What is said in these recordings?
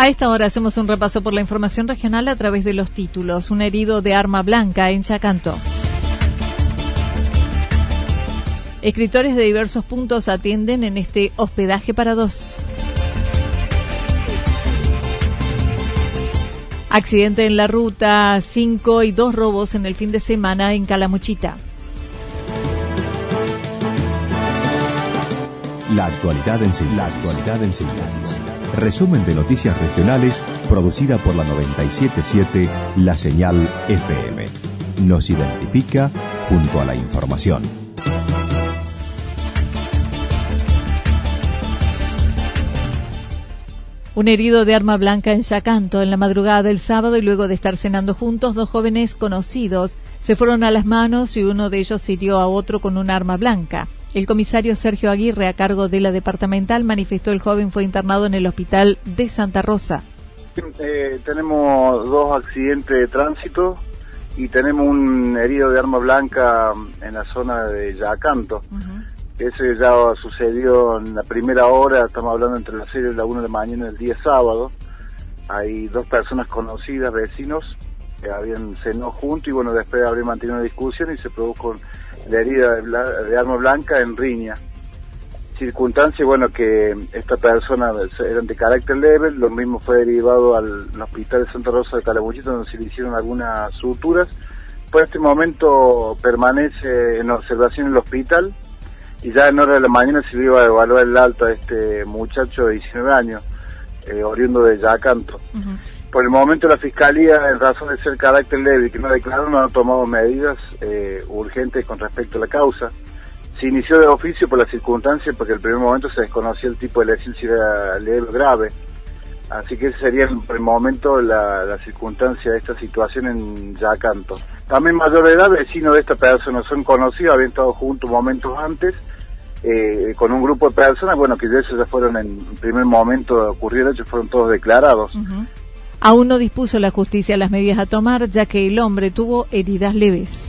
A esta hora hacemos un repaso por la información regional a través de los títulos. Un herido de arma blanca en Chacanto. Escritores de diversos puntos atienden en este hospedaje para dos. Accidente en la ruta 5 y dos robos en el fin de semana en Calamuchita. La actualidad en síntesis. La actualidad en síntesis. Resumen de noticias regionales producida por la 977 La Señal FM. Nos identifica junto a la información. Un herido de arma blanca en Yacanto en la madrugada del sábado y luego de estar cenando juntos, dos jóvenes conocidos se fueron a las manos y uno de ellos hirió a otro con un arma blanca. El comisario Sergio Aguirre, a cargo de la departamental, manifestó el joven fue internado en el hospital de Santa Rosa. Eh, tenemos dos accidentes de tránsito y tenemos un herido de arma blanca en la zona de Yacanto. Ese ya sucedió en la primera hora, estamos hablando entre las 6 y la 1 de la mañana del día sábado. Hay dos personas conocidas, vecinos, que habían cenado juntos y bueno, después habrían mantenido una discusión y se produjo la herida de, arma blanca en riña. Circunstancia, bueno, que esta persona eran de carácter leve, lo mismo fue derivado al, hospital de Santa Rosa de Calamuchita, donde se le hicieron algunas suturas. Por este momento permanece en observación en el hospital, y ya en hora de la mañana se le iba a evaluar el alto a este muchacho de 19 años, eh, oriundo de Yacanto. Por el momento la Fiscalía, en razón de ser carácter leve y que no declaró, no ha tomado medidas eh, urgentes con respecto a la causa. Se inició de oficio por las circunstancias porque en el primer momento se desconocía el tipo de lesión si era leve o grave. Así que ese sería por el momento la, circunstancia de esta situación en Yacanto. También mayor de edad, vecinos de esta persona son conocidos, habían estado juntos momentos antes eh, con un grupo de personas, bueno, que de esos ya fueron en primer momento ocurrieron, ellos fueron todos declarados. Aún no dispuso la justicia las medidas a tomar, ya que el hombre tuvo heridas leves.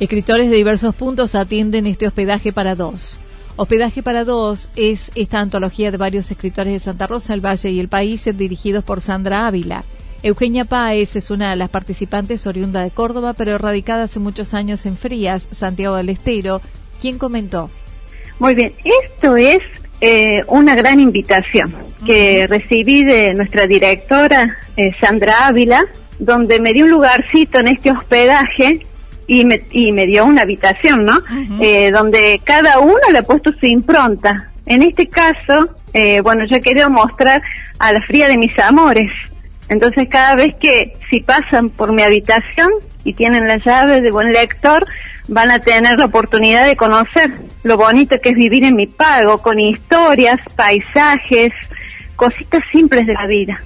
Escritores de diversos puntos atienden este hospedaje para dos. Hospedaje para dos es esta antología de varios escritores de Santa Rosa, el Valle y el País, dirigidos por Sandra Ávila. Eugenia Páez es una de las participantes oriunda de Córdoba, pero radicada hace muchos años en Frías, Santiago del Estero, quien comentó. Muy bien, esto es eh, una gran invitación que recibí de nuestra directora, eh, Sandra Ávila, donde me dio un lugarcito en este hospedaje y me, y me dio una habitación, ¿no? Eh, donde cada uno le ha puesto su impronta. En este caso, bueno, yo quería mostrar a la fría de mis amores, Entonces cada vez que si pasan por mi habitación y tienen la llave de buen lector, van a tener la oportunidad de conocer lo bonito que es vivir en mi pago, con historias, paisajes, cositas simples de la vida.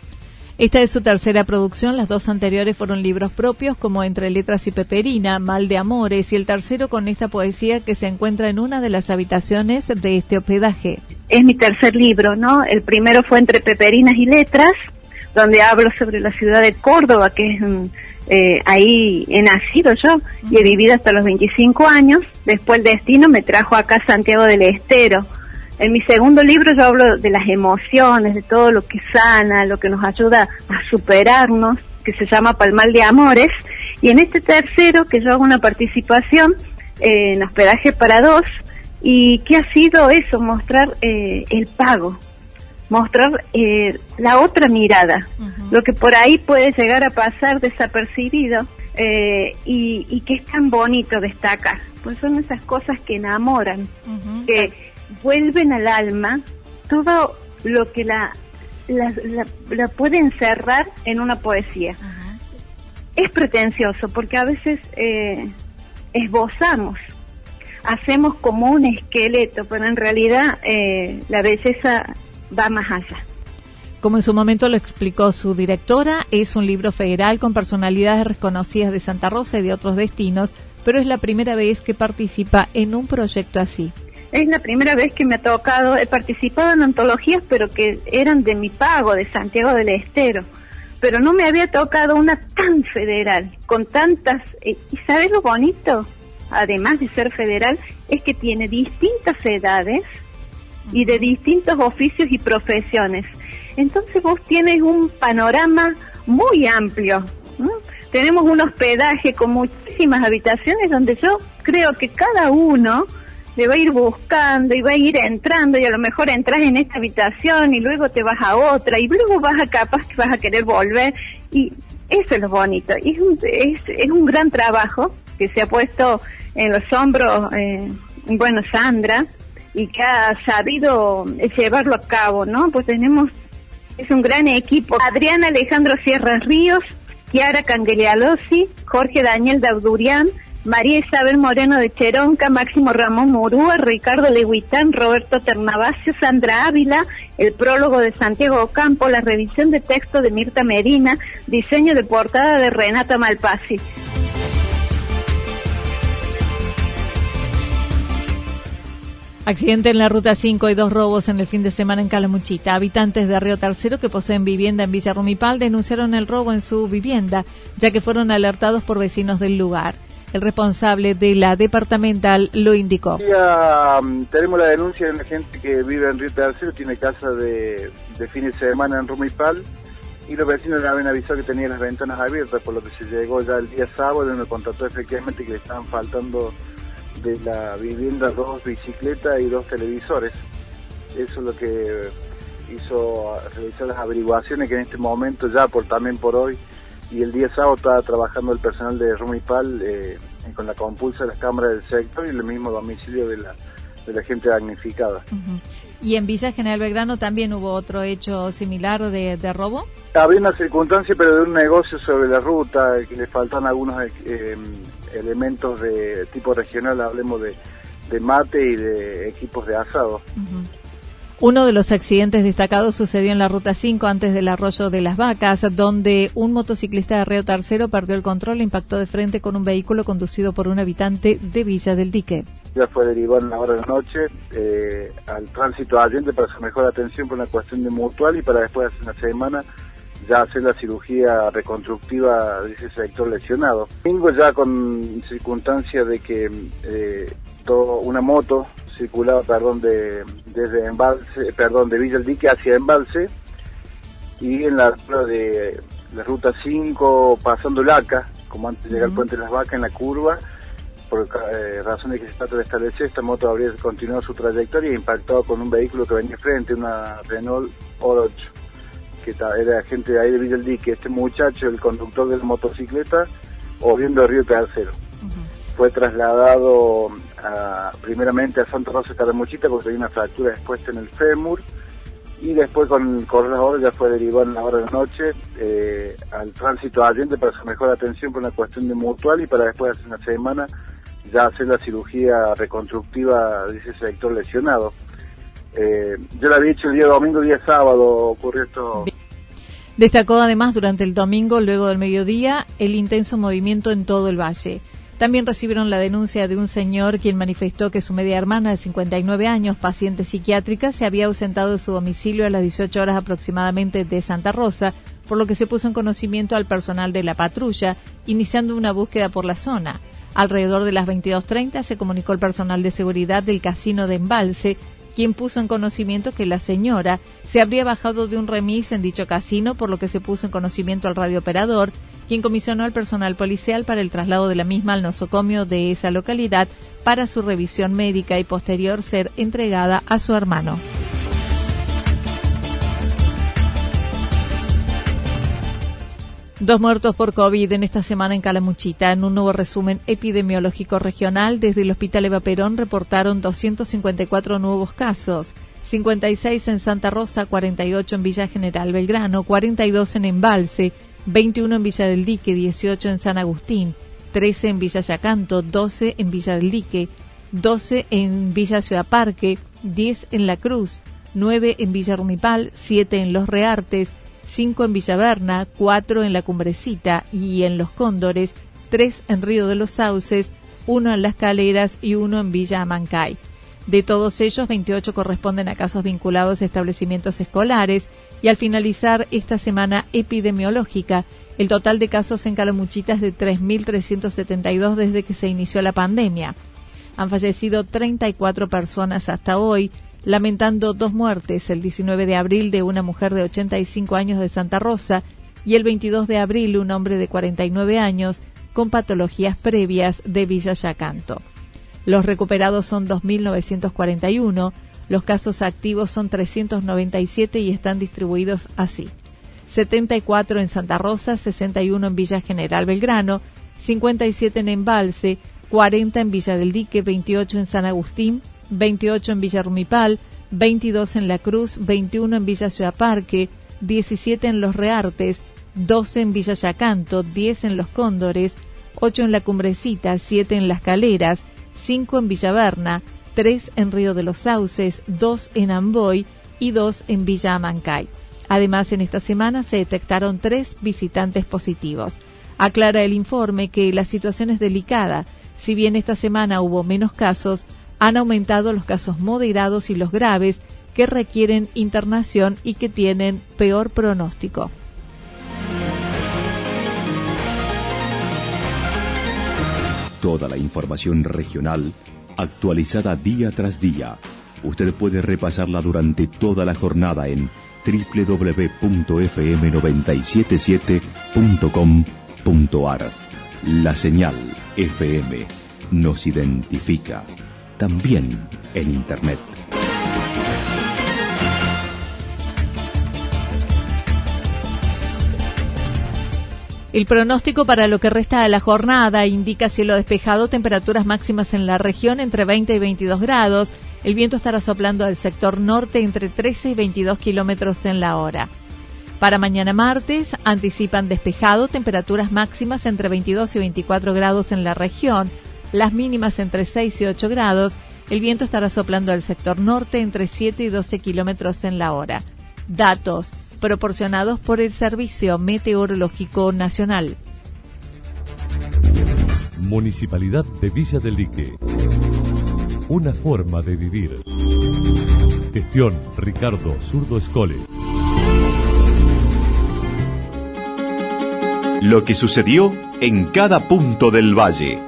Esta es su tercera producción, las dos anteriores fueron libros propios como Entre Letras y Peperina, Mal de Amores y el tercero con esta poesía que se encuentra en una de las habitaciones de este hospedaje. Es mi tercer libro, ¿no? El primero fue Entre Peperinas y Letras, donde hablo sobre la ciudad de Córdoba, que es eh, ahí he nacido yo y he vivido hasta los 25 años. Después el destino me trajo acá a Santiago del Estero. En mi segundo libro yo hablo de las emociones, de todo lo que sana, lo que nos ayuda a superarnos, que se llama Palmal de Amores. Y en este tercero, que yo hago una participación eh, en hospedaje para dos, y que ha sido eso, mostrar eh, el pago, mostrar eh, la otra mirada, lo que por ahí puede llegar a pasar desapercibido eh, y, que es tan bonito destacar, pues son esas cosas que enamoran, que vuelven al alma todo lo que la, la, la, puede encerrar en una poesía. Es pretencioso porque a veces eh, esbozamos, hacemos como un esqueleto, pero en realidad la belleza va más allá. Como en su momento lo explicó su directora, es un libro federal con personalidades reconocidas de Santa Rosa y de otros destinos, pero es la primera vez que participa en un proyecto así. Es la primera vez que me ha tocado, he participado en antologías, pero que eran de mi pago, de Santiago del Estero. Pero no me había tocado una tan federal, con tantas... Eh, ¿Y sabes lo bonito? Además de ser federal, es que tiene distintas edades, y de distintos oficios y profesiones. Entonces vos tienes un panorama muy amplio. Tenemos un hospedaje con muchísimas habitaciones donde yo creo que cada uno le va a ir buscando y va a ir entrando y a lo mejor entras en esta habitación y luego te vas a otra y luego vas a capaz que vas a querer volver y eso es lo bonito. Y es, un, es, es un gran trabajo que se ha puesto en los hombros, eh, bueno, Sandra, y que ha sabido llevarlo a cabo, ¿no? Pues tenemos, es un gran equipo. Adrián Alejandro Sierra Ríos, Chiara Cangelialosi, Jorge Daniel Daudurian, María Isabel Moreno de Cheronca, Máximo Ramón Murúa, Ricardo Leguitán, Roberto Ternavasio, Sandra Ávila, el prólogo de Santiago Ocampo, la revisión de texto de Mirta Medina, diseño de portada de Renata Malpasi. Accidente en la ruta 5 y dos robos en el fin de semana en Calamuchita. Habitantes de Río Tercero que poseen vivienda en Villa Rumipal denunciaron el robo en su vivienda, ya que fueron alertados por vecinos del lugar. El responsable de la departamental lo indicó. Mm, tenemos la denuncia de una gente que vive en Río Tercero, tiene casa de, de fin de semana en Rumipal y los vecinos le habían avisado que tenía las ventanas abiertas, por lo que se llegó ya el día sábado y me contactó efectivamente que le estaban faltando de la vivienda dos bicicletas y dos televisores. Eso es lo que hizo realizar las averiguaciones que en este momento ya por también por hoy y el día sábado estaba trabajando el personal de Rumipal eh, con la compulsa de las cámaras del sector y el mismo domicilio de la, de la gente damnificada. ¿Y en Villa General Belgrano también hubo otro hecho similar de, de, robo? Había una circunstancia, pero de un negocio sobre la ruta, que le faltan algunos eh, elementos de tipo regional, hablemos de, de mate y de equipos de asado. Uno de los accidentes destacados sucedió en la Ruta 5 antes del arroyo de las vacas, donde un motociclista de Río Tercero perdió el control e impactó de frente con un vehículo conducido por un habitante de Villa del Dique. Ya fue derivado en la hora de la noche eh, al tránsito Allende para su mejor atención por una cuestión de mutual y para después de una semana ya hacer la cirugía reconstructiva de ese sector lesionado. Domingo ya con circunstancia de que eh, todo, una moto circulaba, perdón, de, desde Embalse, perdón, de Villa el Dique hacia Embalse y en la de la ruta 5 pasando Laca, como antes de llegar al puente de las vacas en la curva, por eh, razones que se trata de establecer, esta moto habría continuado su trayectoria e impactado con un vehículo que venía frente, una Renault Oro 8, que era gente de ahí de Villa el Dique. Este muchacho, el conductor de la motocicleta, o viendo Río Tercero. Fue trasladado primeramente a Santa Rosa de Caramuchita porque tenía una fractura expuesta en el fémur y después con correr las horas ya fue derivado en la hora de la noche eh, al tránsito Allende para su mejor atención por una cuestión de mutual y para después hace una semana ya hacer la cirugía reconstructiva de ese sector lesionado. Eh, yo lo había hecho el día domingo, día sábado ocurrió esto. Destacó además durante el domingo, luego del mediodía, el intenso movimiento en todo el valle. También recibieron la denuncia de un señor quien manifestó que su media hermana de 59 años, paciente psiquiátrica, se había ausentado de su domicilio a las 18 horas aproximadamente de Santa Rosa, por lo que se puso en conocimiento al personal de la patrulla, iniciando una búsqueda por la zona. Alrededor de las 22.30 se comunicó el personal de seguridad del casino de Embalse, quien puso en conocimiento que la señora se habría bajado de un remis en dicho casino, por lo que se puso en conocimiento al radiooperador, quien comisionó al personal policial para el traslado de la misma al nosocomio de esa localidad para su revisión médica y posterior ser entregada a su hermano. Dos muertos por COVID en esta semana en Calamuchita. En un nuevo resumen epidemiológico regional, desde el Hospital Eva Perón reportaron 254 nuevos casos. 56 en Santa Rosa, 48 en Villa General Belgrano, 42 en Embalse, 21 en Villa del Dique, 18 en San Agustín, 13 en Villa Yacanto, 12 en Villa del Dique, 12 en Villa Ciudad Parque, 10 en La Cruz, 9 en Villa Rumipal, 7 en Los Reartes, 5 en Villaverna, 4 en La Cumbrecita y en Los Cóndores, 3 en Río de los Sauces, 1 en Las Caleras y 1 en Villa Amancay. De todos ellos, 28 corresponden a casos vinculados a establecimientos escolares y al finalizar esta semana epidemiológica, el total de casos en Calamuchita es de 3.372 desde que se inició la pandemia. Han fallecido 34 personas hasta hoy, lamentando dos muertes, el 19 de abril de una mujer de 85 años de Santa Rosa y el 22 de abril un hombre de 49 años con patologías previas de Villa Yacanto. Los recuperados son 2.941, los casos activos son 397 y están distribuidos así. 74 en Santa Rosa, 61 en Villa General Belgrano, 57 en Embalse, 40 en Villa del Dique, 28 en San Agustín, 28 en Villa Rumipal, 22 en La Cruz, 21 en Villa Ciudad Parque, 17 en Los Reartes, 12 en Villa Yacanto, 10 en Los Cóndores, 8 en La Cumbrecita, 7 en Las Caleras, 5 en Villaverna, 3 en Río de los Sauces, 2 en Amboy y 2 en Villa Amancay. Además, en esta semana se detectaron 3 visitantes positivos. Aclara el informe que la situación es delicada. Si bien esta semana hubo menos casos, han aumentado los casos moderados y los graves que requieren internación y que tienen peor pronóstico. Toda la información regional actualizada día tras día. Usted puede repasarla durante toda la jornada en www.fm977.com.ar. La señal FM nos identifica también en Internet. El pronóstico para lo que resta de la jornada indica cielo despejado, temperaturas máximas en la región entre 20 y 22 grados. El viento estará soplando al sector norte entre 13 y 22 kilómetros en la hora. Para mañana martes anticipan despejado, temperaturas máximas entre 22 y 24 grados en la región las mínimas entre 6 y 8 grados. El viento estará soplando al sector norte entre 7 y 12 kilómetros en la hora. Datos proporcionados por el Servicio Meteorológico Nacional. Municipalidad de Villa del Lique. Una forma de vivir. Gestión Ricardo Zurdo Escole. Lo que sucedió en cada punto del valle.